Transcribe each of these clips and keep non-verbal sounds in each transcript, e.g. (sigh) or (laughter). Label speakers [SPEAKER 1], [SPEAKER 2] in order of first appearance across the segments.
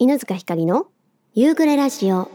[SPEAKER 1] 犬塚ひかりの夕暮れラジオ。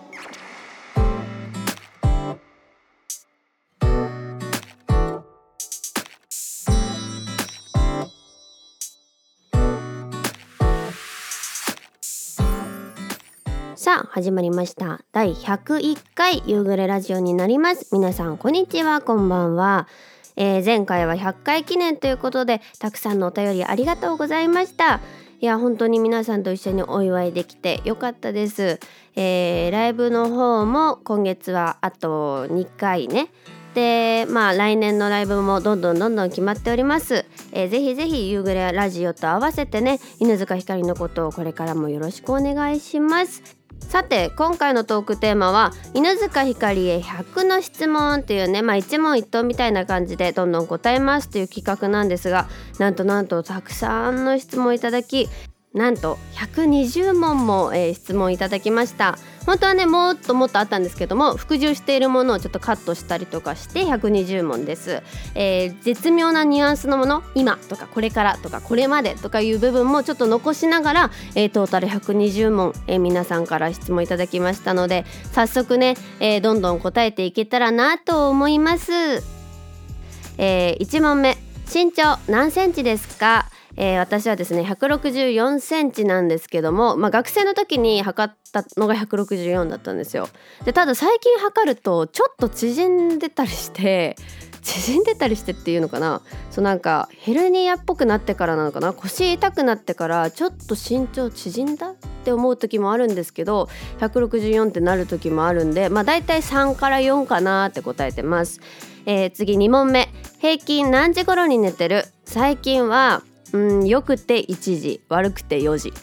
[SPEAKER 1] さあ始まりました。第101回夕暮れラジオになります。皆さんこんにちはこんばんは、えー前回は100回記念ということでたくさんのお便りありがとうございました。いや本当に皆さんと一緒にお祝いできてよかったです、えーライブの方も今月はあと2回ね。でまあ来年のライブもどんどんどんどん決まっております、えーぜひぜひ夕暮れラジオと合わせてね犬塚ひかりのことをこれからもよろしくお願いします。さて今回のトークテーマは犬塚ひかりへ100の質問というねまあ一問一答みたいな感じでどんどん答えますという企画なんですがなんとなんとたくさんの質問いただきなんと120問も、えー質問いただきました。本当はねもっともっとあったんですけども服従しているものをちょっとカットしたりとかして120問です、えー絶妙なニュアンスのもの今とかこれからとかこれまでとかいう部分もちょっと残しながら、えートータル120問、えー皆さんから質問いただきましたので早速ね、えーどんどん答えていけたらなと思います。えー、1問目。身長何センチですか、えー私はですね164センチなんですけども、まあ、学生の時に測ったのが164だったんですよ。でただ最近測るとちょっと縮んでたりして縮んでたりしてっていうのかな。そうなんかヘルニアっぽくなってからなのかな。腰痛くなってからちょっと身長縮んだって思う時もあるんですけど164ってなる時もあるんでまあ大体3から4かなって答えてます。えー次2問目。平均何時頃に寝てる？最近はうんよくて1時悪くて4時。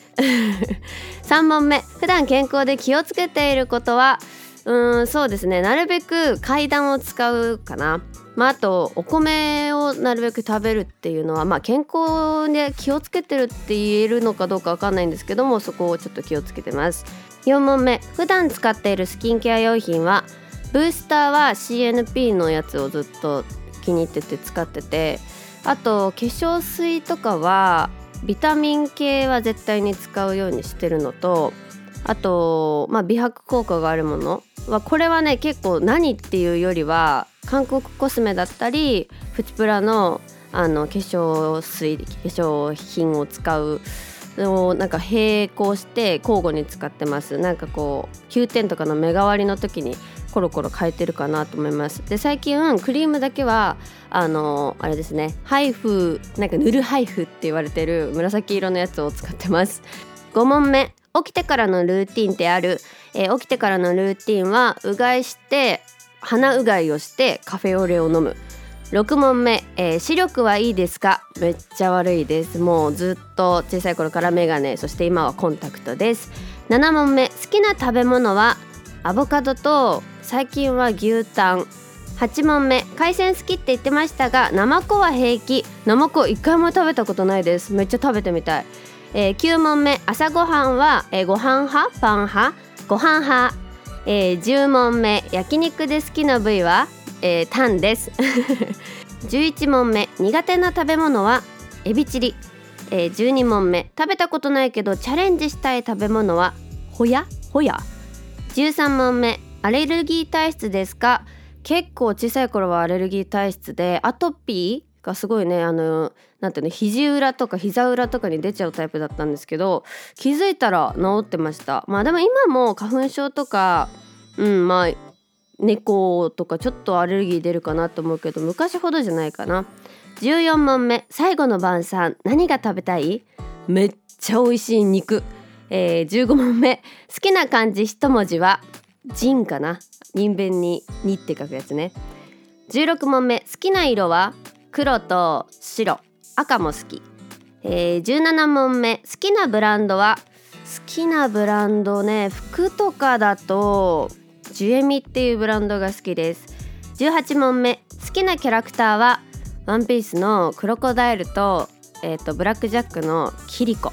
[SPEAKER 1] (laughs) 3問目。普段健康で気をつけていることは？うんそうですね。なるべく階段を使うかな。まあ、あとお米をなるべく食べるっていうのは、まあ、健康で気をつけてるって言えるのかどうかわかんないんですけどもそこをちょっと気をつけてます。4問目。普段使っているスキンケア用品は？ブースターは CNP のやつをずっと気に入ってて使っててあと化粧水とかはビタミン系は絶対に使うようにしてるのとあと、まあ、美白効果があるもの。はこれはね結構何っていうよりは韓国コスメだったりプチプラのあの化粧水化粧品を使うをなんか並行して交互に使ってます。なんかこう9点とかの目代わりの時にコロコロ変えてるかなと思います。で最近クリームだけはあのあれですねハイフなんか塗るハイフって言われてる紫色のやつを使ってます。5問目起きてからのルーティンってある、えー起きてからのルーティンはうがいして鼻うがいをしてカフェオレを飲む。6問目、えー視力はいいですか？めっちゃ悪いです。もうずっと小さい頃からメガネそして今はコンタクトです。7問目好きな食べ物は？アボカドと最近は牛タン。8問目。海鮮好きって言ってましたがナマコは平気。ナマコ一回も食べたことないです。めっちゃ食べてみたい、えー9問目。朝ごはんは、えーご飯派？パン派？ご飯派、えー10問目。焼肉で好きな部位は、えータンです。(laughs) 11問目。苦手な食べ物は？エビチリ、えー12問目。食べたことないけどチャレンジしたい食べ物は？ホヤ？ホヤ。13問目アレルギー体質ですか？結構小さい頃はアレルギー体質でアトピーがすごいねあのなんていうの肘裏とか膝裏とかに出ちゃうタイプだったんですけど気づいたら治ってました。まあでも今も花粉症とかうんまあ猫とかちょっとアレルギー出るかなと思うけど昔ほどじゃないかな。14問目最後の晩餐何が食べたい？めっちゃ美味しい肉、えー、15問目好きな漢字一文字は人かな？人弁に「に」って書くやつね。16問目好きな色は黒と白。赤も好き、えー、17問目好きなブランドは好きなブランドね服とかだとジュエミっていうブランドが好きです。18問目好きなキャラクターはワンピースのクロコダイルと,、えー、とブラックジャックのキリコ、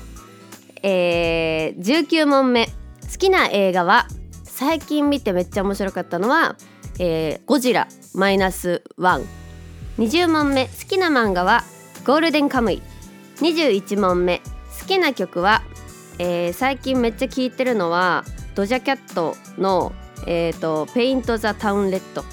[SPEAKER 1] えー、19問目。好きな映画は最近見てめっちゃ面白かったのは、えーゴジラマイナスワン。20問目。好きな漫画はゴールデンカムイ。21問目。好きな曲は、えー、最近めっちゃ聞いてるのはドジャキャットの、えーと、 Paint The Town Red。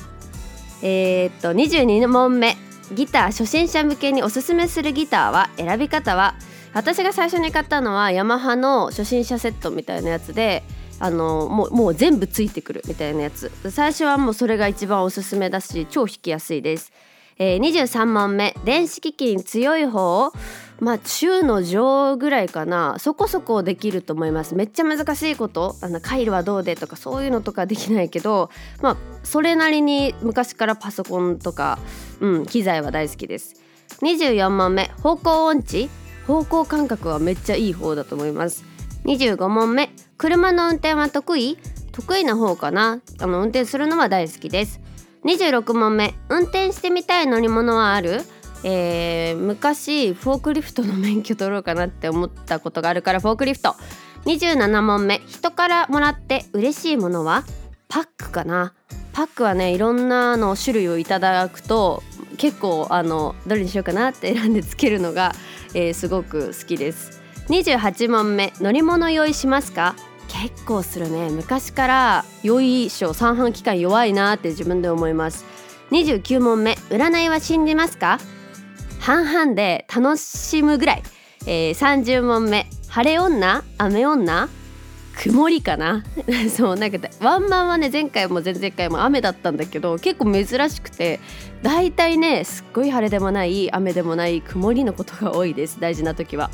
[SPEAKER 1] えー、と22問目。ギター初心者向けにおすすめするギターは選び方は私が最初に買ったのはヤマハの初心者セットみたいなやつであのもうもう全部ついてくるみたいなやつ。最初はもうそれが一番おすすめだし超弾きやすいです、えー、23問目。電子機器に強い方まあ中の上ぐらいかな。そこそこできると思います。めっちゃ難しいこと。あの回路はどうでとかそういうのとかできないけどまあそれなりに昔からパソコンとか、うん、機材は大好きです。24問目。方向音痴。方向感覚はめっちゃいい方だと思います。25問目。車の運転は得意？得意な方かな？あの運転するのは大好きです。26問目。運転してみたい乗り物はある？えー、昔フォークリフトの免許取ろうかなって思ったことがあるからフォークリフト。27問目。人からもらって嬉しいものは？パックかな？パックはねいろんなの種類をいただくと結構あのどれにしようかなって選んでつけるのが、えー、すごく好きです。28問目乗り物用意しますか？結構するね。昔から良い賞三半期間弱いなって自分で思います。29問目占いは信じますか？半々で楽しむぐらい、えー、30問目晴れ女？雨女？曇りかな？(laughs) そうなんかワンマンはね前回も前々回も雨だったんだけど結構珍しくて大体ねすっごい晴れでもない雨でもない曇りのことが多いです。大事な時は。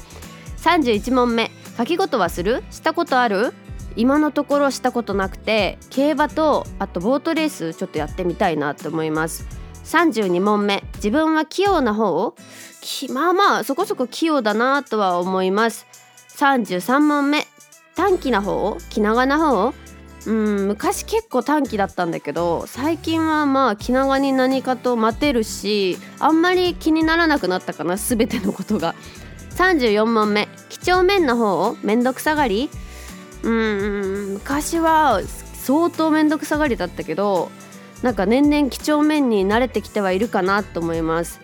[SPEAKER 1] 31問目。書き事はする？したことある？今のところしたことなくて競馬とあとボートレースちょっとやってみたいなと思います。32問目。自分は器用な方？をまあまあそこそこ器用だなとは思います。33問目。短気な方？気長な方？うん昔結構短気だったんだけど最近はまあ気長に何かと待てるしあんまり気にならなくなったかな全てのことが。34問目。几帳面な方めんどくさがり？うん昔は相当めんどくさがりだったけどなんか年々几帳面に慣れてきてはいるかなと思います。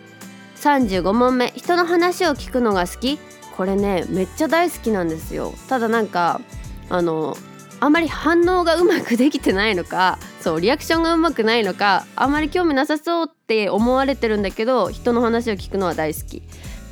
[SPEAKER 1] 35問目。人の話を聞くのが好き？これねめっちゃ大好きなんですよ。ただなんかあのあんまり反応がうまくできてないのかそうリアクションがうまくないのかあんまり興味なさそうって思われてるんだけど人の話を聞くのは大好き。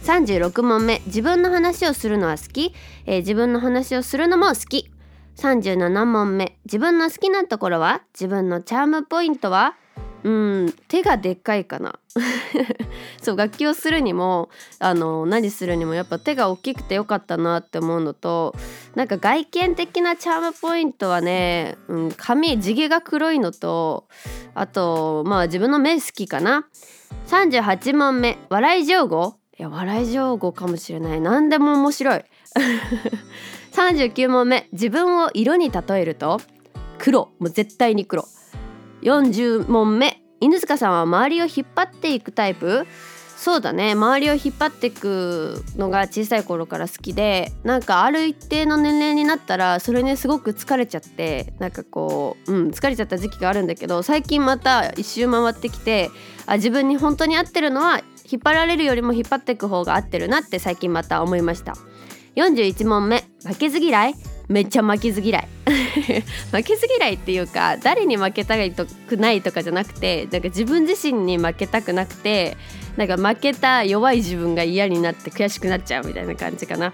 [SPEAKER 1] 36問目。自分の話をするのは好き、えー、自分の話をするのも好き。37問目。自分の好きなところは？自分のチャームポイントは？うん手がでっかいかな。(laughs) そう楽器をするにもあの何するにもやっぱ手が大きくてよかったなって思うのとなんか外見的なチャームポイントはね、うん、髪地毛が黒いのとあとまあ自分の目好きかな。38問目笑い上手いや笑い上手かもしれない。何でも面白い。(laughs) 39問目自分を色に例えると黒。もう絶対に黒。40問目犬塚さんは周りを引っ張っていくタイプ？そうだね。周りを引っ張っていくのが小さい頃から好きでなんかある一定の年齢になったらそれにすごく疲れちゃってなんかこう、うん、疲れちゃった時期があるんだけど最近また一周回ってきてあ自分に本当に合ってるのは引っ張られるよりも引っ張っていく方が合ってるなって最近また思いました。41問目。負けず嫌い？めっちゃ負けず嫌い。(laughs) 負けず嫌いっていうか誰に負けたくないとかじゃなくてなんか自分自身に負けたくなくてなんか負けた弱い自分が嫌になって悔しくなっちゃうみたいな感じかな。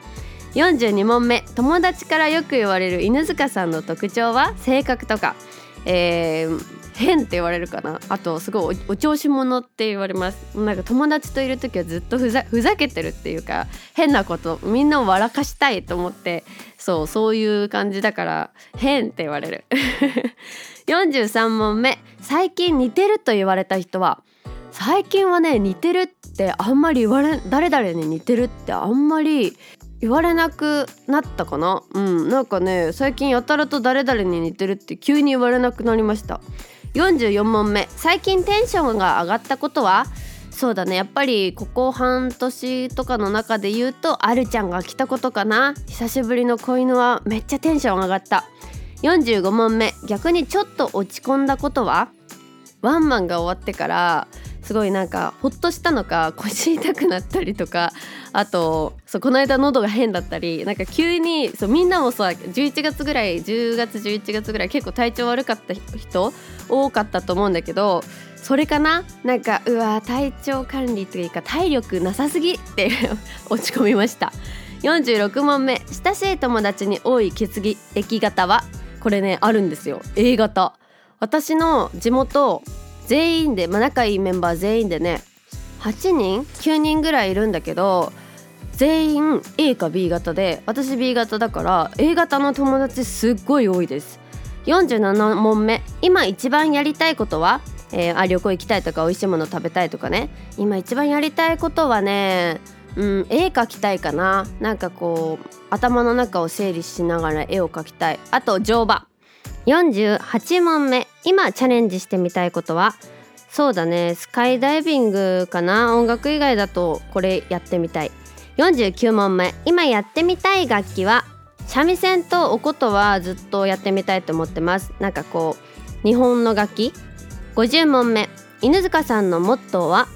[SPEAKER 1] 42問目。友達からよく言われる犬塚さんの特徴は性格とか、えー、変って言われるかな。あとすごいお調子者って言われます。なんか友達といる時はずっとふざけてるっていうか変なことみんなを笑かしたいと思ってそうそういう感じだから変って言われる。(laughs) 43問目。最近似てると言われた人は最近はね似てるってあんまり言われ誰々に似てるってあんまり言われなくなったかな。うんなんかね最近やたらと誰々に似てるって急に言われなくなりました。44問目。最近テンションが上がったことは？そうだね。やっぱりここ半年とかの中で言うとあるちゃんが来たことかな。久しぶりの子犬はめっちゃテンション上がった。45問目。逆にちょっと落ち込んだことは？ワンマンが終わってからすごいなんかほっとしたのか腰痛くなったりとかあとそうこの間喉が変だったりなんか急にそうみんなもさ11月ぐらい10月11月ぐらい結構体調悪かった人多かったと思うんだけどそれかな？なんかうわ体調管理というか体力なさすぎって (laughs) 落ち込みました。46問目。親しい友達に多い血液型は？これねあるんですよ。A 型。私の地元全員で、まあ、仲いいメンバー全員でね8人9人ぐらいいるんだけど全員 A か B 型で私 B 型だから A 型の友達すっごい多いです。47問目今一番やりたいことはえー、あ旅行行きたいとか美味しいもの食べたいとかね。今一番やりたいことはねうん、絵描きたいかな。なんかこう頭の中を整理しながら絵を描きたい。あと乗馬。48問目。今チャレンジしてみたいことは？そうだね。スカイダイビングかな？音楽以外だとこれやってみたい。49問目。今やってみたい楽器は？三味線とお琴はずっとやってみたいと思ってます。なんかこう日本の楽器？50問目。犬塚さんのモットーは？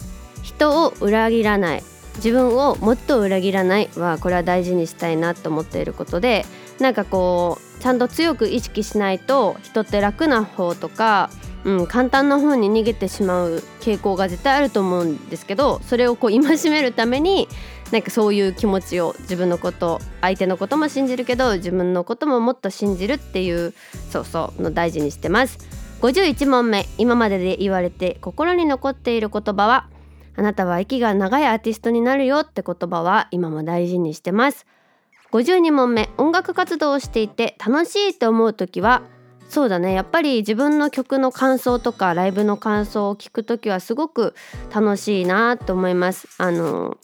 [SPEAKER 1] 人を裏切らない。自分をもっと裏切らないはこれは大事にしたいなと思っていることでなんかこうちゃんと強く意識しないと人って楽な方とか、うん、簡単な方に逃げてしまう傾向が絶対あると思うんですけどそれをこう戒めるためになんかそういう気持ちを自分のこと相手のことも信じるけど自分のことももっと信じるっていうそうそうの大事にしてます。51問目今までで言われて心に残っている言葉はあなたは息が長いアーティストになるよって言葉は今も大事にしてます52問目音楽活動をしていて楽しいって思う時はそうだねやっぱり自分の曲の感想とかライブの感想を聞く時はすごく楽しいなと思います。あの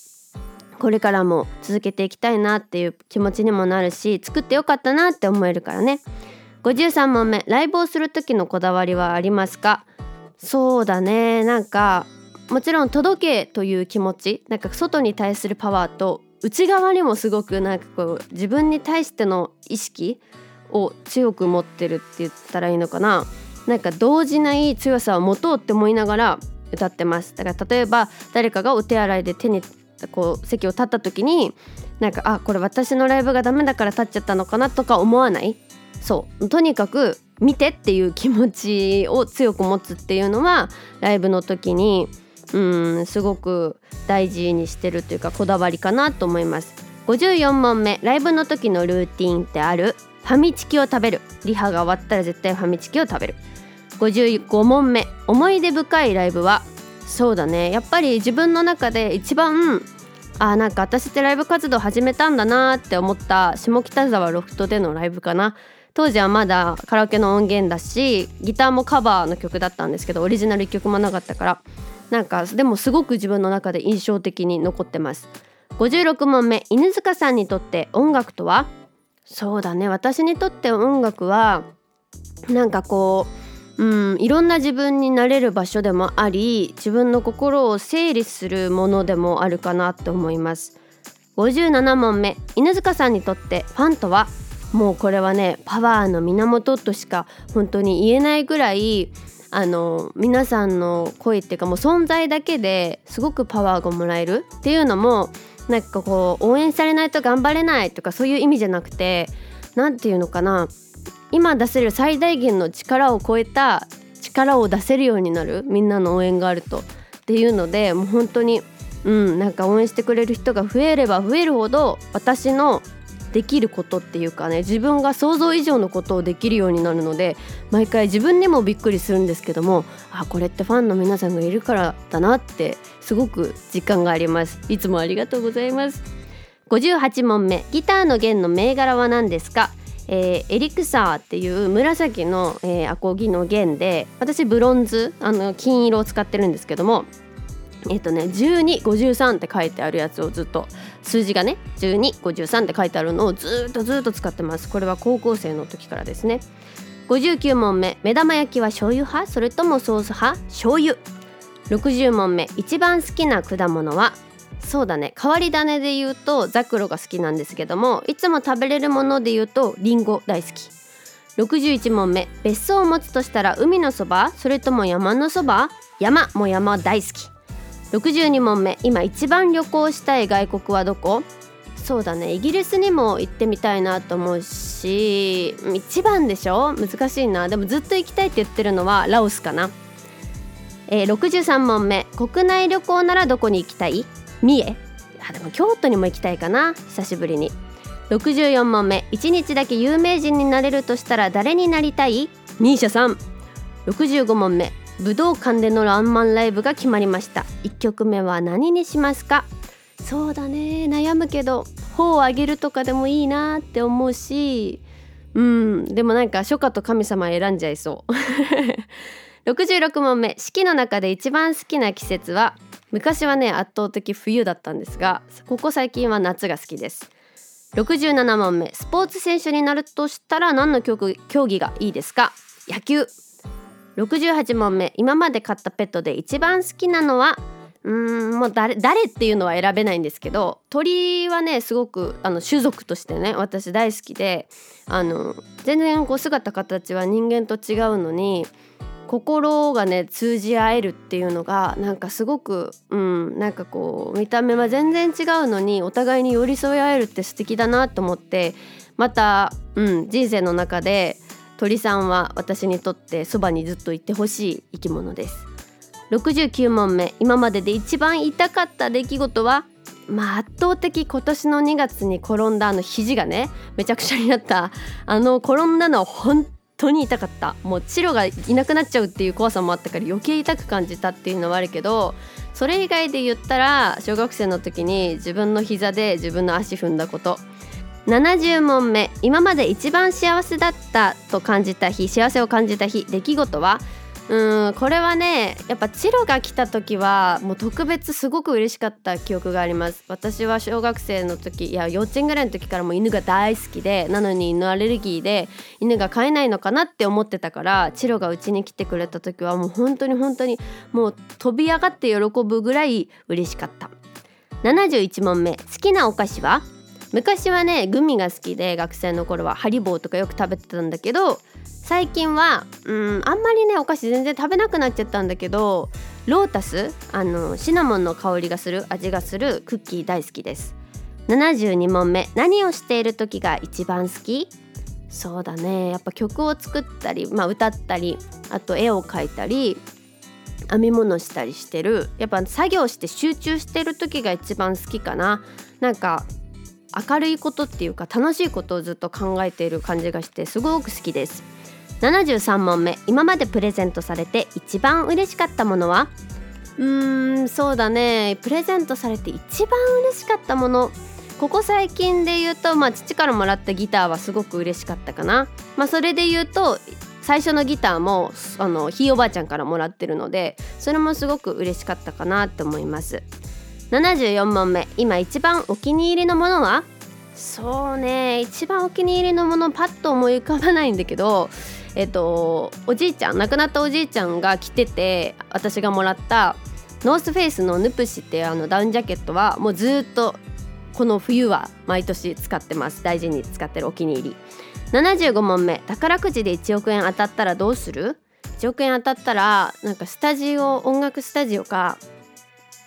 [SPEAKER 1] これからも続けていきたいなっていう気持ちにもなるし作ってよかったなって思えるからね。53問目ライブをする時のこだわりはありますか？そうだねなんかもちろん届けという気持ちなんか外に対するパワーと内側にもすごくなんかこう自分に対しての意識を強く持ってるって言ったらいいのかな。なんか動じない強さを持とうって思いながら歌ってます。だから例えば誰かがお手洗いで手にこう席を立った時になんかあこれ私のライブがダメだから立っちゃったのかなとか思わない？そう。とにかく見てっていう気持ちを強く持つっていうのはライブの時にうんすごく大事にしてるというかこだわりかなと思います。54問目ライブの時のルーティンってある？ファミチキを食べる。リハが終わったら絶対ファミチキを食べる。55問目思い出深いライブは？そうだね。やっぱり自分の中で一番あなんか私ってライブ活動始めたんだなって思った下北沢ロフトでのライブかな。当時はまだカラオケの音源だしギターもカバーの曲だったんですけどオリジナル1曲もなかったから。なんかでもすごく自分の中で印象的に残ってます。56問目犬塚さんにとって音楽とは？そうだね私にとって音楽はなんかこううんいろんな自分になれる場所でもあり自分の心を整理するものでもあるかなと思います。57問目犬塚さんにとってファンとは？もうこれはねパワーの源としか本当に言えないぐらいあの皆さんの声っていうかもう存在だけですごくパワーがもらえるっていうのもなんかこう応援されないと頑張れないとかそういう意味じゃなくて何て言うのかな。今出せる最大限の力を超えた力を出せるようになる。みんなの応援があると。っていうのでもう本当にうんなんか応援してくれる人が増えれば増えるほど私のできることっていうかね自分が想像以上のことをできるようになるので毎回自分にもびっくりするんですけどもあこれってファンの皆さんがいるからだなってすごく実感があります。いつもありがとうございます。58問目。ギターの弦の銘柄は何ですか？えー、エリクサーっていう紫の、えー、アコギの弦で私ブロンズあの金色を使ってるんですけどもえっとね1253って書いてあるやつをずっと数字がね1253って書いてあるのをずっとずっと使ってます。これは高校生の時からですね。59問目目玉焼きは醤油派？それともソース派？醤油。60問目一番好きな果物は？そうだね。変わり種で言うとザクロが好きなんですけどもいつも食べれるもので言うとリンゴ大好き。61問目別荘を持つとしたら海のそば？それとも山のそば？山も山大好き。62問目。今一番旅行したい外国はどこ？そうだね。イギリスにも行ってみたいなと思うし一番でしょ？難しいな。でもずっと行きたいって言ってるのはラオスかな、えー、63問目。国内旅行ならどこに行きたい？三重。あでも京都にも行きたいかな。久しぶりに。64問目。1日だけ有名人になれるとしたら誰になりたい？misia さん。65問目。武道館でのランマンライブが決まりました。1曲目は何にしますか？そうだね。悩むけど頬を上げるとかでもいいなって思うしうん。でもなんか初夏と神様選んじゃいそう。(laughs) 66問目。四季の中で一番好きな季節は？昔はね圧倒的冬だったんですがここ最近は夏が好きです。67問目。スポーツ選手になるとしたら何の競技がいいですか？野球。68問目。今まで飼ったペットで一番好きなのはうーんもう誰誰っていうのは選べないんですけど鳥はねすごくあの種族としてね私大好きであの全然こう姿形は人間と違うのに心がね通じ合えるっていうのがなんかすごくうんなんかこう見た目は全然違うのにお互いに寄り添い合えるって素敵だなと思ってまた、うん、人生の中で鳥さんは私にとってそばにずっといてほしい生き物です。69問目。今までで一番痛かった出来事は？まあ圧倒的今年の2月に転んだあの肘がねめちゃくちゃになった。あの転んだのは本当に痛かった。もうチロがいなくなっちゃうっていう怖さもあったから余計痛く感じたっていうのはあるけどそれ以外で言ったら小学生の時に自分の膝で自分の足踏んだこと。70問目今まで一番幸せだったと感じた日幸せを感じた日出来事は？うんこれはねやっぱチロが来た時はもう特別すごく嬉しかった記憶があります。私は小学生の時いや幼稚園ぐらいの時からも犬が大好きでなのに犬アレルギーで犬が飼えないのかなって思ってたからチロがうちに来てくれた時はもう本当に本当にもう飛び上がって喜ぶぐらい嬉しかった。71問目好きなお菓子は？昔はねグミが好きで学生の頃はハリボーとかよく食べてたんだけど最近はうんあんまりねお菓子全然食べなくなっちゃったんだけどロータスあのシナモンの香りがする味がするクッキー大好きです。72問目何をしている時が一番好き？そうだねやっぱ曲を作ったり、まあ、歌ったりあと絵を描いたり編み物したりしてる。やっぱ作業して集中してる時が一番好きかな。なんか明るいことっていうか楽しいことをずっと考えている感じがしてすごく好きです。73問目今までプレゼントされて一番嬉しかったものは？うーんそうだね。プレゼントされて一番嬉しかったもの。ここ最近で言うと、まあ、父からもらったギターはすごく嬉しかったかな、まあ、それで言うと最初のギターもあのひいおばあちゃんからもらってるのでそれもすごく嬉しかったかなって思います。74問目。今一番お気に入りのものは？そうね。一番お気に入りのものパッと思い浮かばないんだけどえっとおじいちゃん亡くなったおじいちゃんが着てて私がもらったノースフェイスのヌプシっていうあのダウンジャケットはもうずっとこの冬は毎年使ってます。大事に使ってるお気に入り。75問目。宝くじで1億円当たったらどうする？1億円当たったらなんかスタジオ音楽スタジオか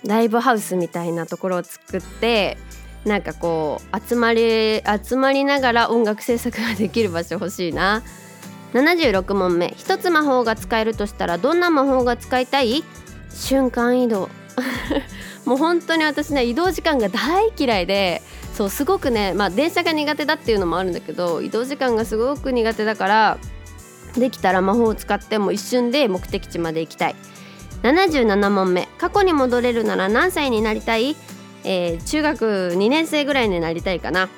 [SPEAKER 1] ライブハウスみたいなところを作ってなんかこう集まり集まりながら音楽制作ができる場所欲しいな。76問目。一つ魔法が使えるとしたらどんな魔法が使いたい？瞬間移動。(laughs) もう本当に私ね移動時間が大嫌いでそうすごくねまあ電車が苦手だっていうのもあるんだけど移動時間がすごく苦手だからできたら魔法を使っても一瞬で目的地まで行きたい。77問目。過去に戻れるなら何歳になりたい、えー、中学2年生ぐらいになりたいかな。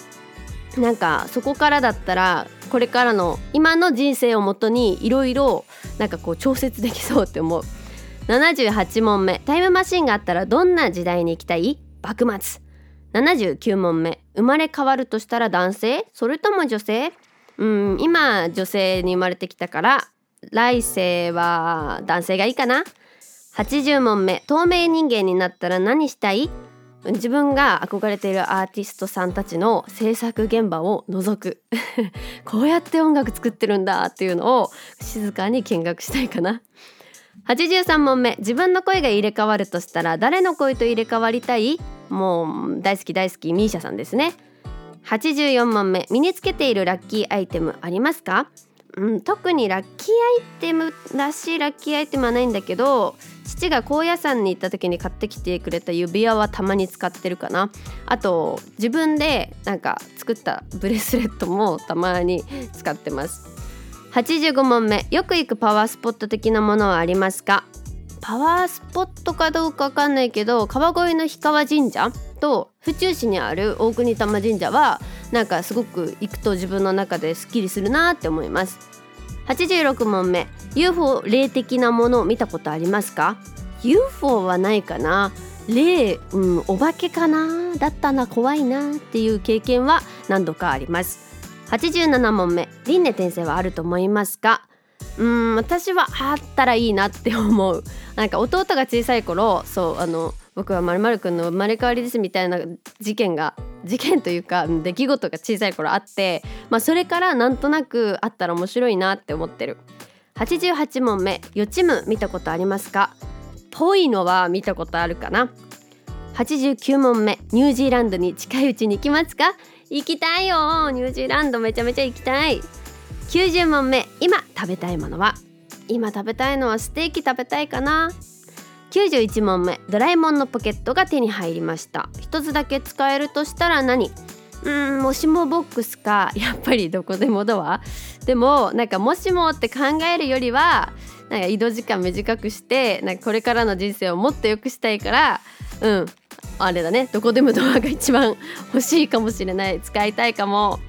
[SPEAKER 1] なんかそこからだったらこれからの今の人生をもとにいろいろなんかこう調節できそうって思う。78問目。タイムマシンがあったらどんな時代に行きたい？幕末。79問目。生まれ変わるとしたら男性？それとも女性？うん今女性に生まれてきたから来世は男性がいいかな。80問目。透明人間になったら何したい？自分が憧れているアーティストさんたちの制作現場を覗く。(laughs) こうやって音楽作ってるんだ。っていうのを静かに見学したいかな。83問目。自分の声が入れ替わるとしたら誰の声と入れ替わりたい？もう大好き大好き。ミーシャさんですね。84問目。身につけているラッキーアイテムありますか？うん、特にラッキーアイテムらしいラッキーアイテムはないんだけど父が高野山に行った時に買ってきてくれた指輪はたまに使ってるかな。あと自分でなんか作ったブレスレットもたまに使ってます。85問目。よく行くパワースポット的なものはありますか？パワースポットかどうかわかんないけど川越の氷川神社と府中市にある大国玉神社はなんかすごく行くと自分の中ですっきりするなって思います。86問目。UFO 霊的なものを見たことありますか？UFO はないかな。霊、うん、お化けかな？だったな怖いなっていう経験は何度かあります。87問目。輪廻転生はあると思いますか？うん私はあったらいいなって思う。なんか弟が小さい頃そうあの僕はまるまるくんの生まれ変わりですみたいな事件が事件というか出来事が小さい頃あって、まあ、それからなんとなくあったら面白いなって思ってる。88問目予知夢見たことありますか？ぽいのは見たことあるかな？89問目ニュージーランドに近いうちに行きますか？行きたいよ！ニュージーランドめちゃめちゃ行きたい。90問目今食べたいものは？今食べたいのはステーキ食べたいかな？91問目ドラえもんのポケットが手に入りました。一つだけ使えるとしたら何？うんもしもボックスか。(laughs) やっぱりどこでもドア？でもなんかもしもって考えるよりはなんか移動時間短くしてなんかこれからの人生をもっと良くしたいからうん。あれだね。どこでもドアが一番欲しいかもしれない。使いたいかも。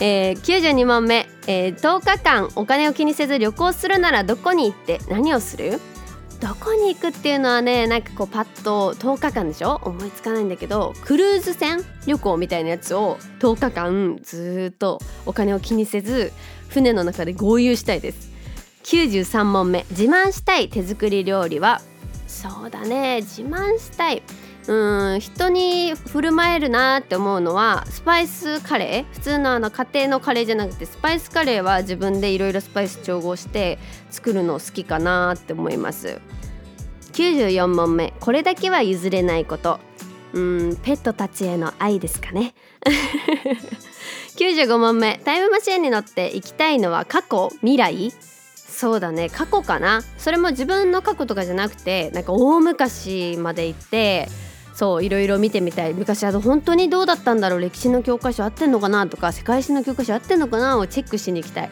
[SPEAKER 1] えー、92問目、えー、10日間お金を気にせず旅行するならどこに行って何をする？どこに行くっていうのはねなんかこうパッと10日間でしょ？思いつかないんだけどクルーズ船旅行みたいなやつを10日間ずっとお金を気にせず船の中で豪遊したいです。93問目。自慢したい手作り料理は？そうだね。自慢したい。うん人に振る舞えるなって思うのはスパイスカレー？普通のあの家庭のカレーじゃなくてスパイスカレーは自分でいろいろスパイス調合して作るの好きかなって思います。94問目。これだけは譲れないこと。うんペットたちへの愛ですかね。(laughs) 95問目。タイムマシンに乗って行きたいのは過去？未来？そうだね。過去かな。それも自分の過去とかじゃなくてなんか大昔まで行ってそういろいろ見てみたい。昔あと本当にどうだったんだろう歴史の教科書合ってんのかなとか世界史の教科書合ってんのかなをチェックしに行きたい。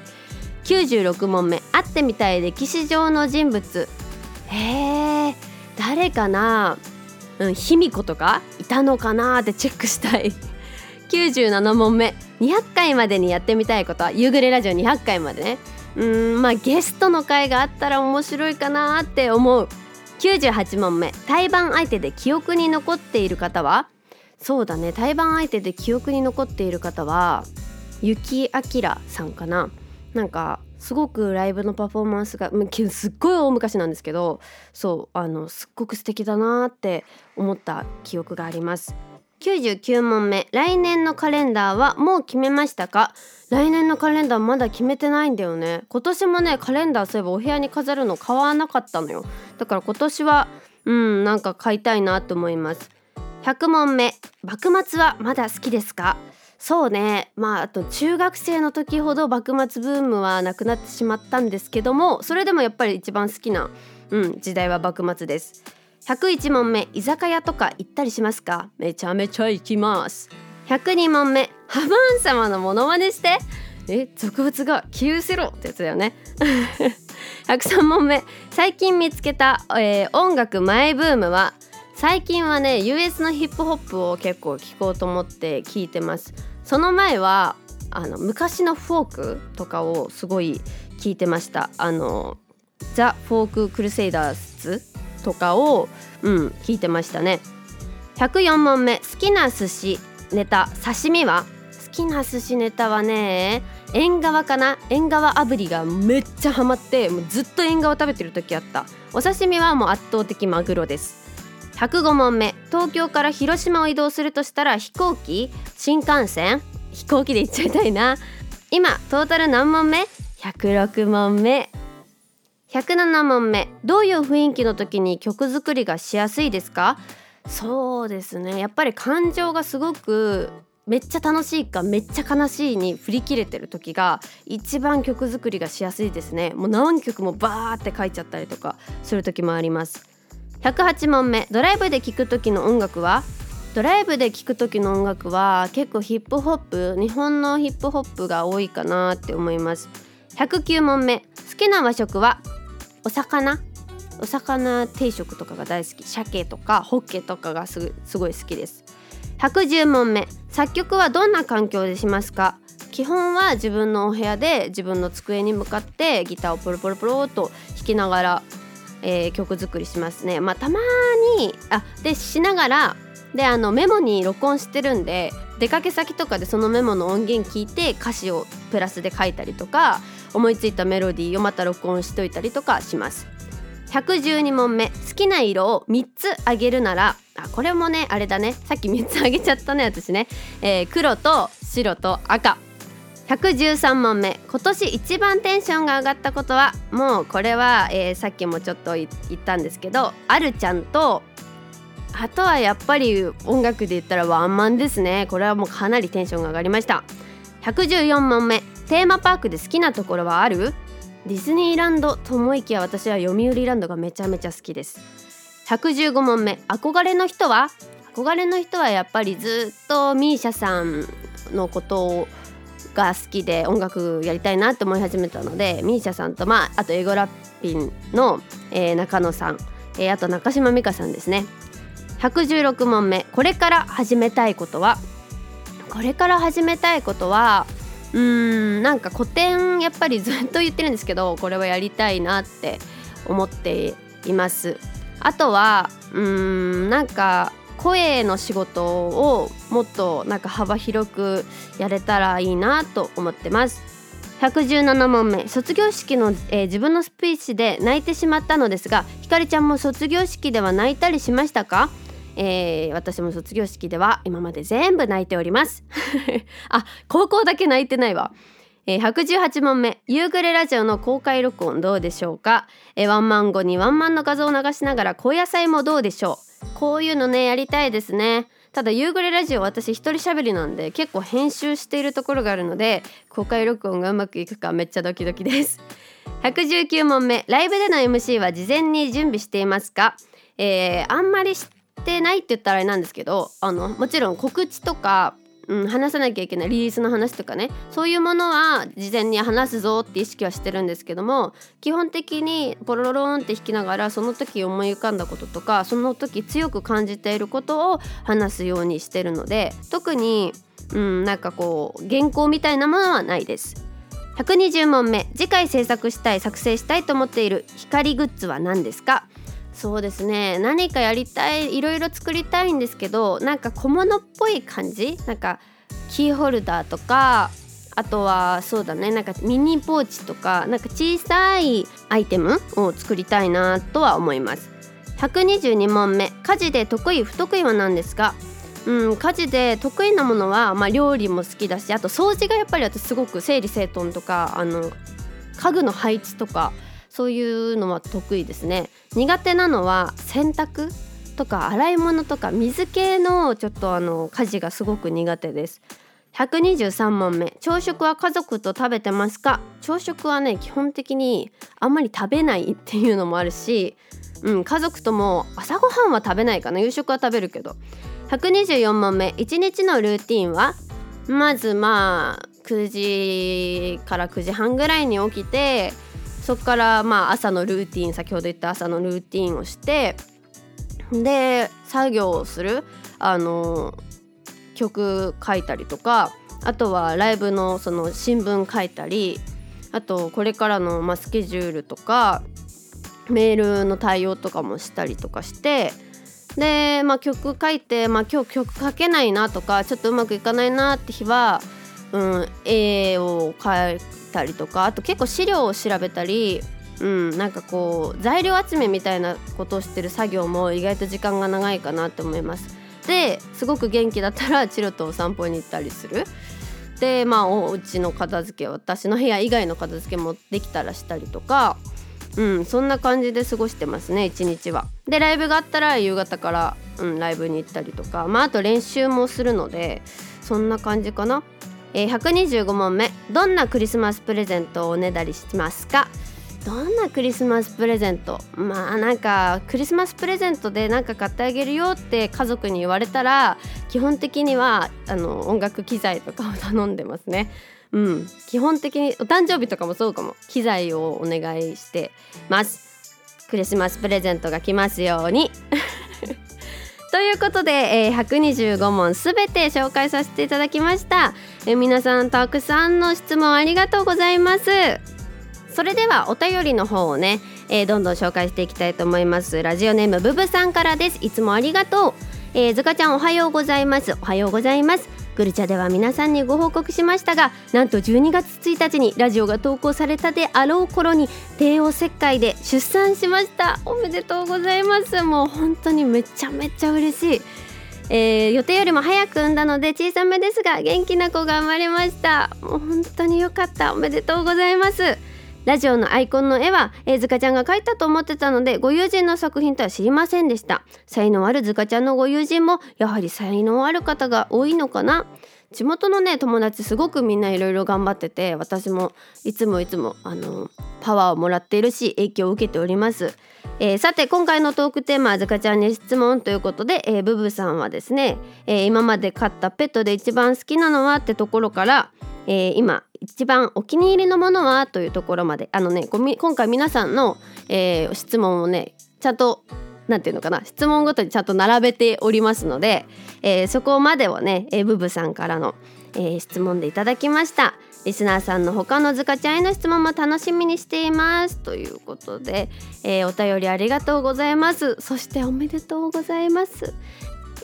[SPEAKER 1] 96問目。会ってみたい歴史上の人物。へえ誰かな？うん卑弥呼とか？いたのかなってチェックしたい。97問目。200回までにやってみたいことは夕暮れラジオ200回までね。うんまあゲストの回があったら面白いかなって思う。98問目。対バン相手で記憶に残っている方は？そうだね。対バン相手で記憶に残っている方は雪明さんかな。なんかすごくライブのパフォーマンスがすっごい大昔なんですけどそうあのすっごく素敵だなって思った記憶があります。99問目来年のカレンダーはもう決めましたか？来年のカレンダーまだ決めてないんだよね。今年もねカレンダーそういえばお部屋に飾るの買わなかったのよ。だから今年はうんなんか買いたいなと思います。100問目幕末はまだ好きですか？そうね。まああと中学生の時ほど幕末ブームはなくなってしまったんですけどもそれでもやっぱり一番好きな、うん、時代は幕末です。101問目居酒屋とか行ったりしますか？めちゃめちゃ行きます。102問目ハバーン様のモノマネして？え俗物が急せろってやつだよね。103問目最近見つけた、えー、音楽マイブームは最近はね US のヒップホップを結構聴こうと思って聞いてます。その前はあの昔のフォークとかをすごい聞いてました。あのザ・フォーク・クルセイダーズ？とかをうん聞いてましたね。104問目好きな寿司ネタ刺身は？好きな寿司ネタはね縁側かな？縁側炙りがめっちゃハマってもうずっと縁側食べてる時あった。お刺身はもう圧倒的マグロです。105問目東京から広島を移動するとしたら飛行機？新幹線？飛行機で行っちゃいたいな。今トータル何問目？106問目。107問目。どういう雰囲気の時に曲作りがしやすいですか？そうですね。やっぱり感情がすごくめっちゃ楽しいかめっちゃ悲しいに振り切れてる時が一番曲作りがしやすいですね。もう何曲もバーって書いちゃったりとかする時もあります。108問目。ドライブで聴く時の音楽は？ドライブで聴く時の音楽は結構ヒップホップ日本のヒップホップが多いかなって思います。109問目。好きな和食は？お魚？お魚定食とかが大好き。鮭とかホッケとかがすごい好きです。110問目。作曲はどんな環境でしますか？基本は自分のお部屋で自分の机に向かってギターをポロポロポロと弾きながら、えー、曲作りしますね。まあたまにあでしながらであのメモに録音してるんで出かけ先とかでそのメモの音源聞いて歌詞をプラスで書いたりとか思いついたメロディーをまた録音しといたりとかします。112問目。好きな色を3つあげるならあこれもねあれだね。さっき3つあげちゃったね私ね、えー、黒と白と赤。113問目。今年一番テンションが上がったことは？もうこれは、えー、さっきもちょっと言ったんですけどあるちゃんとあとはやっぱり音楽で言ったらワンマンですね。これはもうかなりテンションが上がりました。114問目。テーマパークで好きなところはある？ディズニーランドと思いきや私は読売ランドがめちゃめちゃ好きです。115問目。憧れの人は？憧れの人はやっぱりずっと misia さんのことが好きで音楽やりたいなって思い始めたので misia さんとまああとエゴラッピンの、えー、中野さん、えー、あと中島美嘉さんですね。116問目。これから始めたいことは？これから始めたいことはうーんなんか古典やっぱりずっと言ってるんですけどこれはやりたいなって思っています。あとはうーんなんか声の仕事をもっとなんか幅広くやれたらいいなと思ってます。117問目。卒業式の、えー、自分のスピーチで泣いてしまったのですがひかりちゃんも卒業式では泣いたりしましたか？えー、私も卒業式では今まで全部泣いております。(laughs) あ高校だけ泣いてないわ。えー、118問目夕暮れラジオの公開録音どうでしょうか、えー、ワンマン後にワンマンの画像を流しながら高野菜もどうでしょう？こういうのねやりたいですね。ただ夕暮れラジオ私一人喋りなんで結構編集しているところがあるので公開録音がうまくいくかめっちゃドキドキです。(laughs) 119問目ライブでの MC は事前に準備していますか？えー、あんまりしてないって言ったらあれなんですけどあのもちろん告知とか、うん、話さなきゃいけないリリースの話とかねそういうものは事前に話すぞって意識はしてるんですけども基本的にポロロロンって弾きながらその時思い浮かんだこととかその時強く感じていることを話すようにしてるので特に、うん、なんかこう原稿みたいなものはないです。120問目次回制作したい作成したいと思っている光グッズは何ですか？そうですね。何かやりたいいろいろ作りたいんですけどなんか小物っぽい感じ？なんかキーホルダーとかあとはそうだね。なんかミニポーチとかなんか小さいアイテムを作りたいなとは思います。122問目。家事で得意不得意は何ですかうん家事で得意なものは、まあ、料理も好きだしあと掃除がやっぱり私すごく整理整頓とかあの家具の配置とかそういうのは得意ですね。苦手なのは洗濯とか洗い物とか水系のちょっとあの家事がすごく苦手です。123問目。朝食は家族と食べてますか？朝食はね基本的にあんまり食べないっていうのもあるし、うん、家族とも朝ごはんは食べないかな。夕食は食べるけど。124問目。1日のルーティンは？まずまあ9時から9時半ぐらいに起きてそこからまあ朝のルーティン先ほど言った朝のルーティンをしてで作業をするあの曲書いたりとかあとはライブのその新聞書いたりあとこれからの、ま、スケジュールとかメールの対応とかもしたりとかしてで、まあ、曲書いて、まあ、今日曲書けないなとかちょっとうまくいかないなって日は、うん、絵を描いたりとかあと結構資料を調べたりうん、なんかこう材料集めみたいなことをしてる作業も意外と時間が長いかなって思います。ですごく元気だったら (laughs) チロとお散歩に行ったりする。でまあお家の片付け私の部屋以外の片付けもできたらしたりとかうんそんな感じで過ごしてますね一日は。でライブがあったら夕方から、うん、ライブに行ったりとかまああと練習もするのでそんな感じかな。えー、125問目どんなクリスマスプレゼントをおねだりしますか？どんなクリスマスプレゼント？まあなんかクリスマスプレゼントで何か買ってあげるよって家族に言われたら基本的にはあの音楽機材とかを頼んでますね。うん、基本的にお誕生日とかもそうかも。機材をお願いしてます。クリスマスプレゼントが来ますように。ということで、えー、125問すべて紹介させていただきました、えー、皆さんたくさんの質問ありがとうございます。それではお便りの方をね、えー、どんどん紹介していきたいと思います。ラジオネームブブさんからです。いつもありがとう、えー、ずかちゃんおはようございます。おはようございます。グルチャでは皆さんにご報告しましたがなんと12月1日にラジオが投稿されたであろう頃に帝王切開で出産しました。おめでとうございます。もう本当にめちゃめちゃ嬉しい。えー、予定よりも早く産んだので小さめですが元気な子が生まれました。もう本当に良かった。おめでとうございます。ラジオのアイコンの絵は、えー、ずかちゃんが描いたと思ってたのでご友人の作品とは知りませんでした。才能あるずかちゃんのご友人もやはり才能ある方が多いのかな。地元のね友達すごくみんないろいろ頑張ってて私もいつもいつもあのパワーをもらっているし影響を受けております、えー、さて今回のトークテーマはずかちゃんに質問ということで、えー、ブブさんはですね、えー、今まで飼ったペットで一番好きなのはってところから、えー、今一番お気に入りのものはというところまで。あのね今回皆さんの、えー、質問をねちゃんとなんていうのかな質問ごとにちゃんと並べておりますので、えー、そこまでをね、えー、ブブさんからの、えー、質問でいただきました。リスナーさんの他のズカちゃんへの質問も楽しみにしています。ということで、えー、お便りありがとうございます。そしておめでとうございます。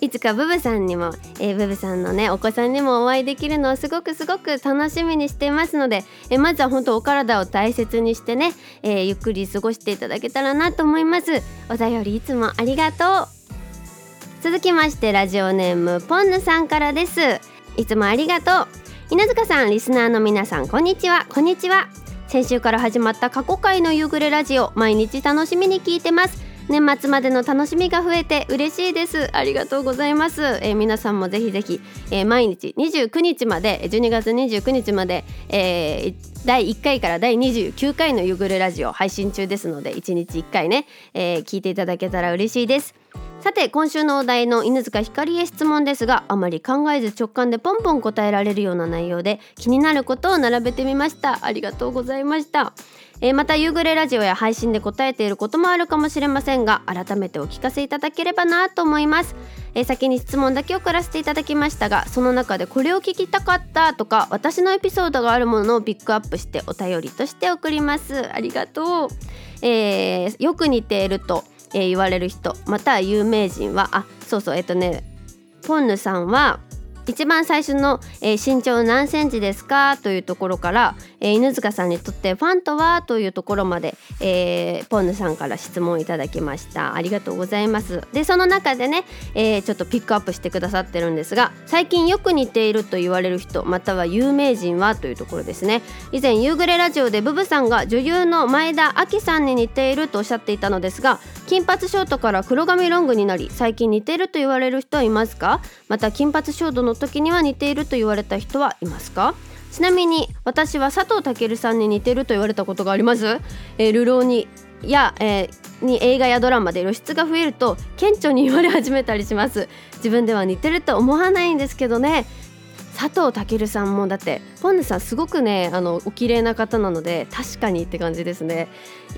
[SPEAKER 1] いつかブブさんにも、えー、ブブさんのねお子さんにもお会いできるのをすごくすごく楽しみにしていますので、えー、まずは本当お体を大切にしてね、えー、ゆっくり過ごしていただけたらなと思います。お便りいつもありがとう。続きましてラジオネームポンヌさんからです。いつもありがとう。稲塚さんリスナーの皆さんこんにちは。こんにちは。先週から始まった過去回の夕暮れラジオ毎日楽しみに聞いてます。年末までの楽しみが増えて嬉しいです。ありがとうございます、えー、皆さんもぜひぜひ、えー、毎日29日まで12月29日まで、えー、第1回から第29回の夕暮れラジオ配信中ですので1日1回ね、えー、聞いていただけたら嬉しいです。さて今週のお題の犬塚ひかりへ質問ですがあまり考えず直感でポンポン答えられるような内容で気になることを並べてみました。ありがとうございました。えー、また夕暮れラジオや配信で答えていることもあるかもしれませんが改めてお聞かせいただければなと思います、えー、先に質問だけ送らせていただきましたがその中でこれを聞きたかったとか私のエピソードがあるものをピックアップしてお便りとして送ります。ありがとう、えー、よく似ていると、え言われる人。または有名人はあそうそうえっとねポンヌさんは一番最初の、えー、身長何センチですか？というところから、えー、犬塚さんにとってファンとはというところまで、えー、ポンヌさんから質問いただきました。ありがとうございます。でその中でね、えー、ちょっとピックアップしてくださってるんですが最近よく似ていると言われる人または有名人はというところですね。以前夕暮れラジオでブブさんが女優の前田亜紀さんに似ているとおっしゃっていたのですが金髪ショートから黒髪ロングになり最近似ていると言われる人はいますか？また金髪ショートの時には似ていると言われた人はいますか？ちなみに私は佐藤健さんに似てると言われたことがあります、えー、流浪にや、えー、に映画やドラマで露出が増えると顕著に言われ始めたりします。自分では似てると思わないんですけどね。佐藤健さんもだってポンヌさんすごくねあのお綺麗な方なので確かにって感じですね。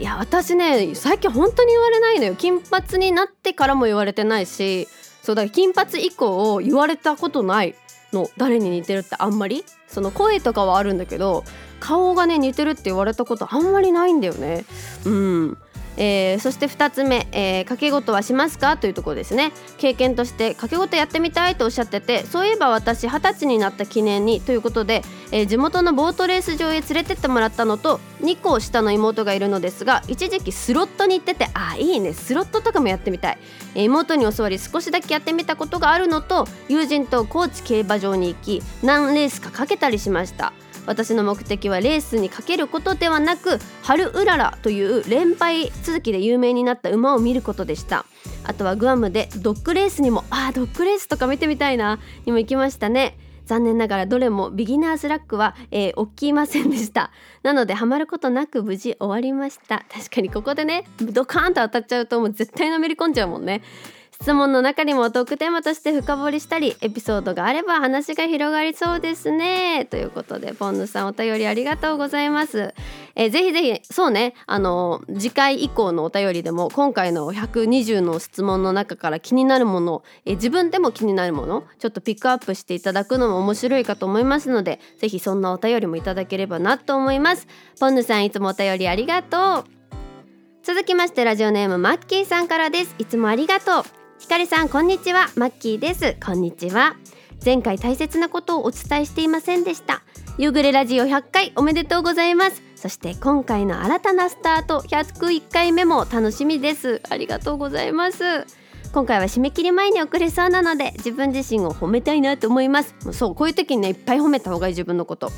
[SPEAKER 1] いや私ね最近本当に言われないのよ。金髪になってからも言われてないしそうだ金髪以降言われたことないの誰に似てるってあんまり？その声とかはあるんだけど顔がね似てるって言われたことあんまりないんだよね。うん。えー、そして2つ目、えー、掛け事はしますか？というところですね。経験として掛け事やってみたいとおっしゃっててそういえば私二十歳になった記念にということで、えー、地元のボートレース場へ連れてってもらったのと2個下の妹がいるのですが一時期スロットに行っててあいいね。スロットとかもやってみたい、えー、妹に教わり少しだけやってみたことがあるのと友人と高知競馬場に行き何レースかかけたりしました。私の目的はレースにかけることではなく春うららという連敗続きで有名になった馬を見ることでした。あとはグアムでドッグレースにもあードッグレースとか見てみたいなにも行きましたね。残念ながらどれもビギナーズラックは、えー、起きませんでした。なのでハマることなく無事終わりました。確かにここでねドカーンと当たっちゃうともう絶対のめり込んじゃうもんね。質問の中にもトークテーマとして深掘りしたりエピソードがあれば話が広がりそうですね。ということでポンヌさんお便りありがとうございます、えー、ぜひぜひそうね。あの次回以降のお便りでも今回の120の質問の中から気になるもの、えー、自分でも気になるものちょっとピックアップしていただくのも面白いかと思いますのでぜひそんなお便りもいただければなと思います。ポンヌさんいつもお便りありがとう。続きましてラジオネームマッキーさんからです。いつもありがとう。ひかりさんこんにちは。マッキーです。こんにちは。前回大切なことをお伝えしていませんでした。夕暮れラジオ100回おめでとうございます。そして今回の新たなスタート101回目も楽しみです。ありがとうございます。今回は締め切り前に送れそうなので自分自身を褒めたいなと思います。そうこういう時にねいっぱい褒めた方がいい自分のこと。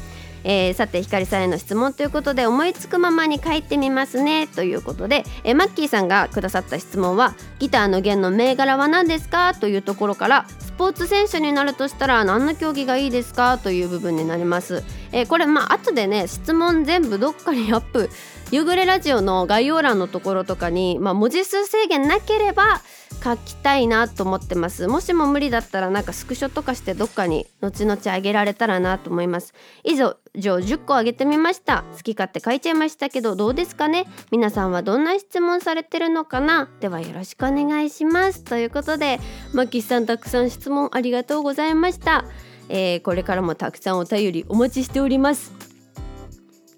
[SPEAKER 1] えー、さてひかりさんへの質問ということで思いつくままに書いてみますねということで、えー、マッキーさんがくださった質問はギターの弦の銘柄は何ですか？というところからスポーツ選手になるとしたら何の競技がいいですか？という部分になります、えー、これまあ後でね質問全部どっかにアップ。夕暮れラジオの概要欄のところとかに、まあ、文字数制限なければ書きたいなと思ってます。もしも無理だったらなんかスクショとかしてどっかに後々あげられたらなと思います。以上10個あげてみました。好き勝手書いちゃいましたけどどうですかね？皆さんはどんな質問されてるのかな？ではよろしくお願いします。ということでマキさんたくさん質問ありがとうございました、えー、これからもたくさんお便りお待ちしております。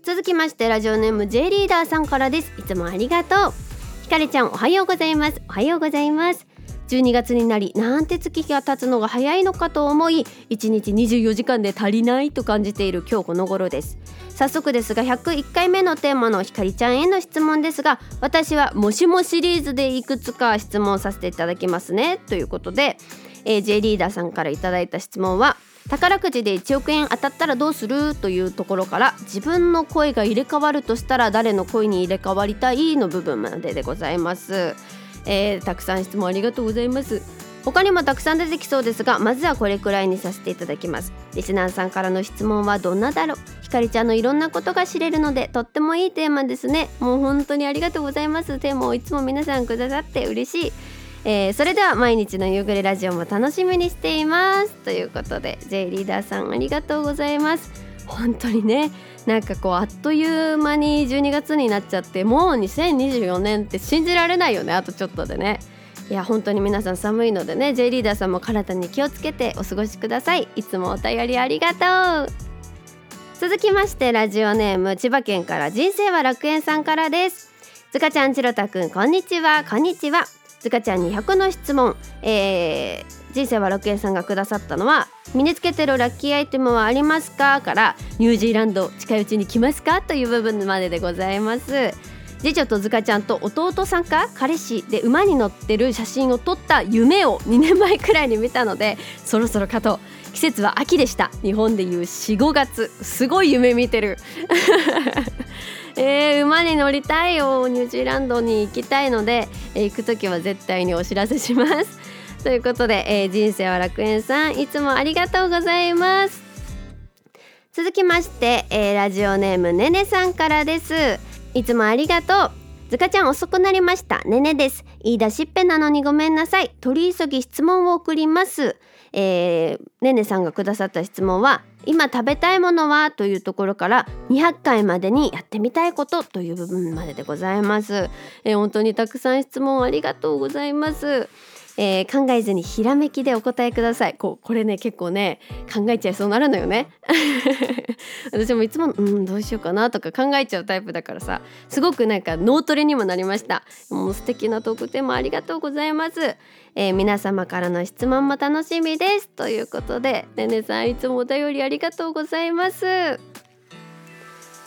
[SPEAKER 1] 続きましてラジオネーム J リーダーさんからです。いつもありがとう。かりちゃんおはようございます。おはようございます。12月になりなんて月が経つのが早いのかと思い1日24時間で足りないと感じている今日この頃です。早速ですが101回目のテーマのひかりちゃんへの質問ですが私はもしもシリーズでいくつか質問させていただきますね。ということで、えー、J リーダーさんからいただいた質問は宝くじで1億円当たったらどうする？というところから自分の声が入れ替わるとしたら誰の声に入れ替わりたいの部分まででございます、えー、たくさん質問ありがとうございます。他にもたくさん出てきそうですがまずはこれくらいにさせていただきます。リスナーさんからの質問はどんなだろう？ひかりちゃんのいろんなことが知れるのでとってもいいテーマですね。もう本当にありがとうございます。テーマをいつも皆さんくださって嬉しい。えー、それでは毎日の夕暮れラジオも楽しみにしています。ということで J リーダーさんありがとうございます。本当にねなんかこうあっという間に12月になっちゃってもう2024年って信じられないよね。あとちょっとでね。いや本当に皆さん寒いのでね J リーダーさんも体に気をつけてお過ごしください。いつもお便りありがとう。続きましてラジオネーム千葉県から人生は楽園さんからです。つかちゃんちろたくんこんにちは。こんにちは。つかちゃんに100の質問、えー、人生は楽園さんがくださったのは身につけてるラッキーアイテムはありますか？からニュージーランド近いうちに来ますか？という部分まででございます。次女とずかちゃんと弟さんか？彼氏で馬に乗ってる写真を撮った夢を2年前くらいに見たのでそろそろかと季節は秋でした。日本でいう45月。すごい夢見てる。えー、馬に乗りたいよニュージーランドに行きたいので、えー、行く時は絶対にお知らせします。(laughs) ということで、えー、人生は楽園さんいつもありがとうございます。続きまして、えー、ラジオネームねねさんからです。いつもありがとう。ずかちゃん遅くなりました。ねねです。言い出しっぺなのにごめんなさい。取り急ぎ質問を送ります。えー、ねねさんがくださった質問は今食べたいものはというところから200回までにやってみたいことという部分まででございます、えー、本当にたくさん質問ありがとうございます。えー、考えずにひらめきでお答えください。こうこれね結構ね考えちゃいそうなるのよね。(laughs) 私もいつもうんどうしようかなとか考えちゃうタイプだからさ。すごくなんか脳トレにもなりました。もう素敵なトークテーマありがとうございます、えー、皆様からの質問も楽しみです。ということでねねさんいつもお便りありがとうございます。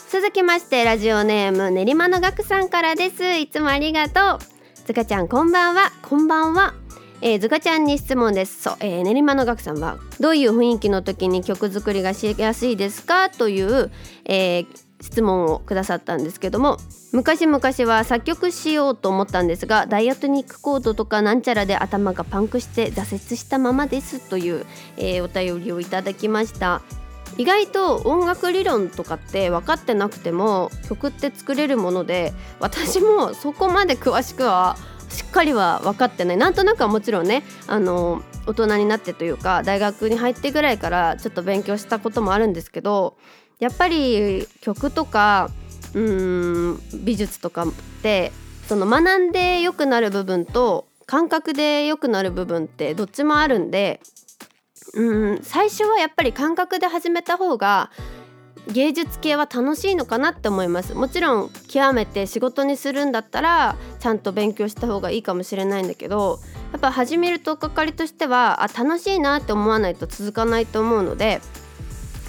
[SPEAKER 1] 続きましてラジオネーム練馬の学さんからです。いつもありがとう。つかちゃんこんばんは。こんばんは。えー、ズカちゃんに質問です。そう、えー、練馬の学さんはどういう雰囲気の時に曲作りがしやすいですかという、えー、質問をくださったんですけども昔々は作曲しようと思ったんですがダイアトニックコードとかなんちゃらで頭がパンクして挫折したままですという、えー、お便りをいただきました。意外と音楽理論とかって分かってなくても曲って作れるもので私もそこまで詳しくはしっかりは分かってない。なんとなくはもちろんねあの大人になってというか大学に入ってぐらいからちょっと勉強したこともあるんですけどやっぱり曲とかうん美術とかってその学んで良くなる部分と感覚で良くなる部分ってどっちもあるんでうん最初はやっぱり感覚で始めた方が芸術系は楽しいのかなって思います。もちろん極めて仕事にするんだったらちゃんと勉強した方がいいかもしれないんだけどやっぱ始めるとかかりとしてはあ楽しいなって思わないと続かないと思うので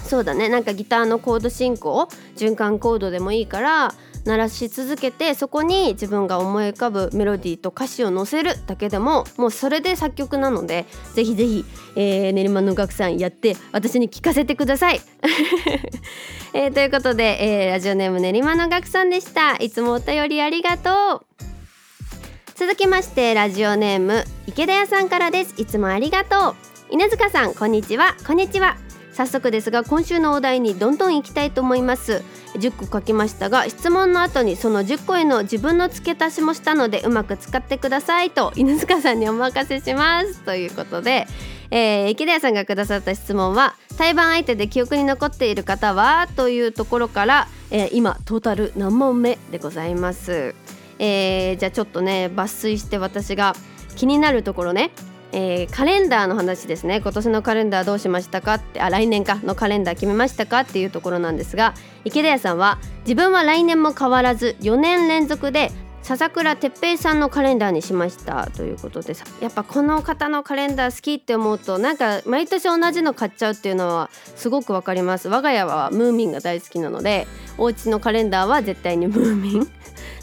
[SPEAKER 1] そうだね。なんかギターのコード進行循環コードでもいいから鳴らし続けてそこに自分が思い浮かぶメロディーと歌詞を載せるだけでももうそれで作曲なので (laughs) ぜひぜひ、えー、練馬の楽さんやって私に聞かせてください。(laughs) えー、ということで、えー、ラジオネーム練馬の楽さんでした。いつもお便りありがとう。続きましてラジオネーム池田屋さんからです。いつもありがとう。稲塚さんこんにちは。こんにちは。早速ですが今週のお題にどんどん行きたいと思います。10個書きましたが質問の後にその10個への自分の付け足しもしたのでうまく使ってくださいと犬塚さんにお任せしますということで、えー、池田屋さんがくださった質問は対バン相手で記憶に残っている方はというところから、えー、今トータル何問目でございます、えー、じゃあちょっとね抜粋して私が気になるところね。えー、カレンダーの話ですね。今年のカレンダーどうしましたかってあ来年か。のカレンダー決めましたかっていうところなんですが池田屋さんは自分は来年も変わらず4年連続で笹倉哲平さんのカレンダーにしましたということでやっぱこの方のカレンダー好きって思うとなんか毎年同じの買っちゃうっていうのはすごくわかります。我が家はムーミンが大好きなのでお家のカレンダーは絶対にムーミン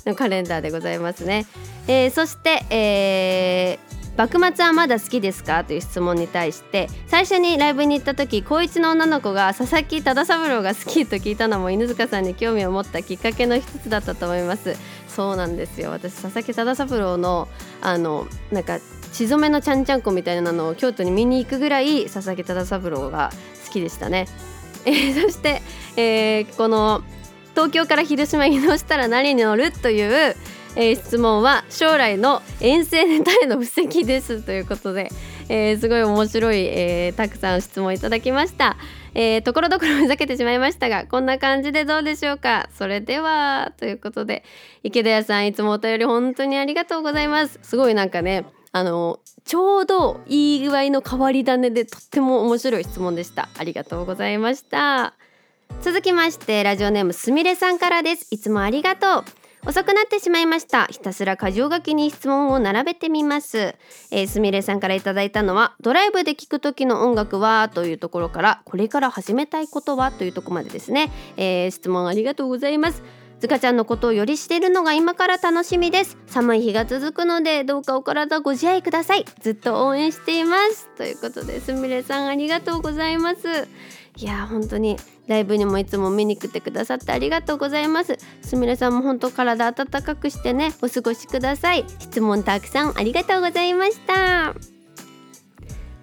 [SPEAKER 1] のカレンダーでございますね、えー、そして、えー幕末はまだ好きですか？という質問に対して最初にライブに行った時高一の女の子が佐々木忠三郎が好きと聞いたのも犬塚さんに興味を持ったきっかけの一つだったと思います。そうなんですよ。私佐々木忠三郎のあのなんか血染めのちゃんちゃんこみたいなのを京都に見に行くぐらい佐々木忠三郎が好きでしたね、えー、そして、えー、この東京から広島に移動したら何に乗るというえー、質問は将来の遠征ネタへの布石ですということで、えー、すごい面白い、えー、たくさん質問いただきました、えー、ところどころふざけてしまいましたがこんな感じでどうでしょうか？それではということで池田屋さんいつもお便り本当にありがとうございます。すごいなんかねあのちょうどいい具合の変わり種でとっても面白い質問でした。ありがとうございました。続きましてラジオネームすみれさんからです。いつもありがとう。遅くなってしまいました。ひたすら箇条書きに質問を並べてみます。え、すみれさんからいただいたのはドライブで聴く時の音楽はというところからこれから始めたいことはというとこまでですね、えー、質問ありがとうございます。ずかちゃんのことをよりしているのが今から楽しみです。寒い日が続くのでどうかお体ご自愛ください。ずっと応援しています。ということですみれさんありがとうございます。いや本当にライブにもいつも見に来てくださってありがとうございます。すみれさんも本当体温かくしてねお過ごしください。質問たくさんありがとうございました。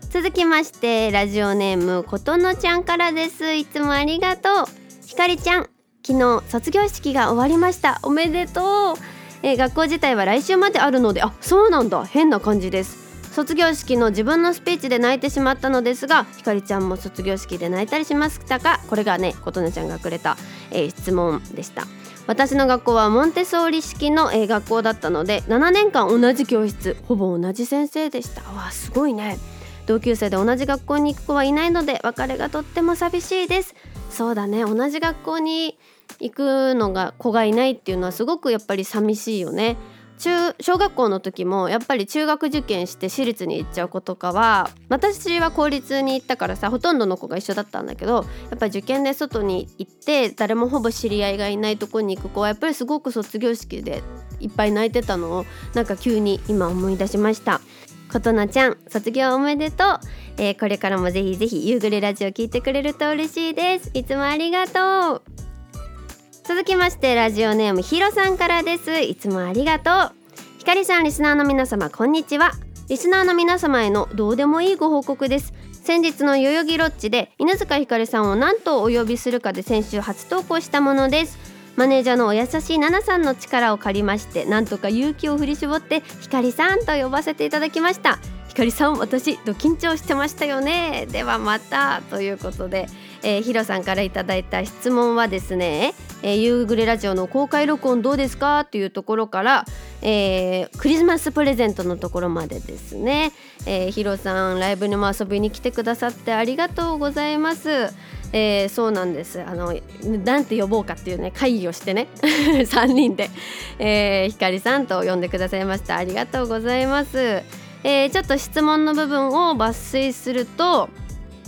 [SPEAKER 1] 続きましてラジオネームことのちゃんからです。いつもありがとう。ひかりちゃん昨日卒業式が終わりました。おめでとう。え学校自体は来週まであるのであそうなんだ。変な感じです。卒業式の自分のスピーチで泣いてしまったのですがひかりちゃんも卒業式で泣いたりしましたか？これがね琴音ちゃんがくれた、えー、質問でした。私の学校はモンテソーリ式の、えー、学校だったので7年間同じ教室ほぼ同じ先生でした。わすごいね。同級生で同じ学校に行く子はいないので別れがとっても寂しいです。そうだね。同じ学校に行くのが子がいないっていうのはすごくやっぱり寂しいよね。中小学校の時もやっぱり中学受験して私立に行っちゃう子とかは私は公立に行ったからさほとんどの子が一緒だったんだけどやっぱ受験で外に行って誰もほぼ知り合いがいないとこに行く子はやっぱりすごく卒業式でいっぱい泣いてたのをなんか急に今思い出しました。ことなちゃん卒業おめでとう、えー、これからもぜひぜひ夕暮れラジオ聞いてくれると嬉しいです。いつもありがとう。続きましてラジオネームひろさんからです。いつもありがとう。ひかりさんリスナーの皆様こんにちは。リスナーの皆様へのどうでもいいご報告です。先日の代々木ロッジで犬塚ひかりさんを何とお呼びするかで先週初投稿したものです。マネージャーのお優しい奈々さんの力を借りましてなんとか勇気を振り絞ってひかりさんと呼ばせていただきました。ひかりさん私ド緊張してましたよね。ではまたということで、えー、ヒロさんからいただいた質問はですね、えー、夕暮れラジオの公開録音どうですか？というところから、えー、クリスマスプレゼントのところまでですね、えー、ヒロさんライブにも遊びに来てくださってありがとうございます。えー、そうなんです。あのなんて呼ぼうかっていうね会議をしてね。(laughs) 3人で、えー、ひかりさんと呼んでくださいました。ありがとうございます、えー、ちょっと質問の部分を抜粋すると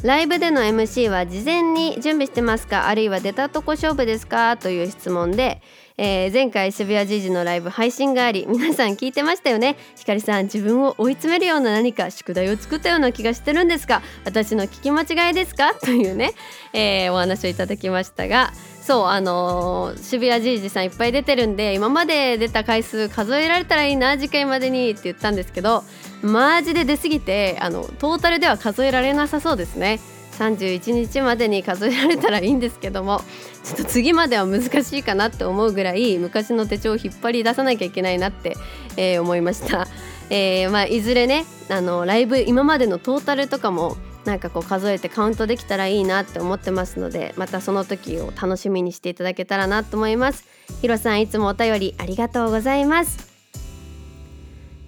[SPEAKER 1] ライブでの MC は事前に準備してますか？あるいは出たとこ勝負ですか？という質問で、えー、前回渋谷時事のライブ配信があり皆さん聞いてましたよね？ひかりさん自分を追い詰めるような何か宿題を作ったような気がしてるんですか？私の聞き間違いですか？というね、えー、お話をいただきましたがそうあのー、渋谷じいじさんいっぱい出てるんで今まで出た回数数えられたらいいな次回までにって言ったんですけどマジで出過ぎてあのトータルでは数えられなさそうですね。31日までに数えられたらいいんですけどもちょっと次までは難しいかなって思うぐらい昔の手帳を引っ張り出さなきゃいけないなって、えー、思いました、えーまあ、いずれねあのライブ今までのトータルとかもなんかこう数えてカウントできたらいいなって思ってますのでまたその時を楽しみにしていただけたらなと思います。ひろさんいつもお便りありがとうございます。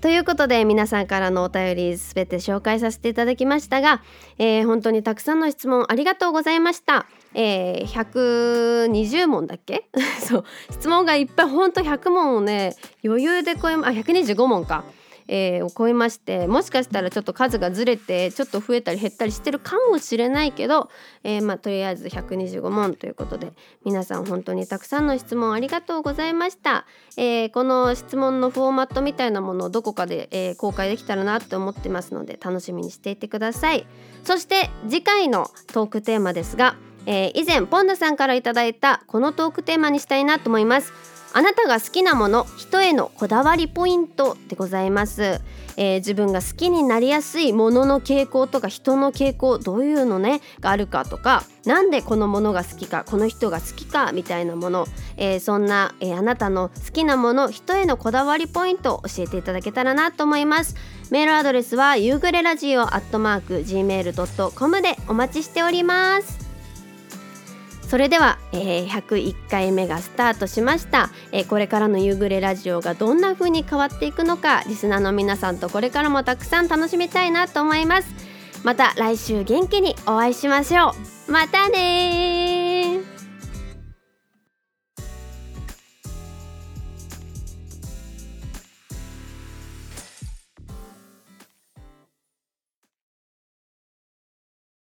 [SPEAKER 1] ということで皆さんからのお便りすべて紹介させていただきましたが、えー、本当にたくさんの質問ありがとうございました。えー、120問だっけ？(laughs) そう。質問がいっぱい。ほんと100問をね余裕で超えあ125問か。えー、を超えましてもしかしたらちょっと数がずれてちょっと増えたり減ったりしてるかもしれないけど、えー、まあ、とりあえず125問ということで皆さん本当にたくさんの質問ありがとうございました、えー、この質問のフォーマットみたいなものをどこかで、え公開できたらなって思ってますので楽しみにしていてください。そして次回のトークテーマですが、え以前ポンダさんから頂いたこのトークテーマにしたいなと思います。あなたが好きなもの人へのこだわりポイントでございます、えー、自分が好きになりやすいものの傾向とか人の傾向どういうのねがあるかとかなんでこのものが好きかこの人が好きかみたいなもの、えー、そんな、えー、あなたの好きなもの人へのこだわりポイントを教えていただけたらなと思います。メールアドレスは夕暮れラジオアットマーク gmail.com でお待ちしております。それでは、えー、101回目がスタートしました、えー、これからの夕暮れラジオがどんな風に変わっていくのかリスナーの皆さんとこれからもたくさん楽しみたいなと思います。また来週元気にお会いしましょう。またね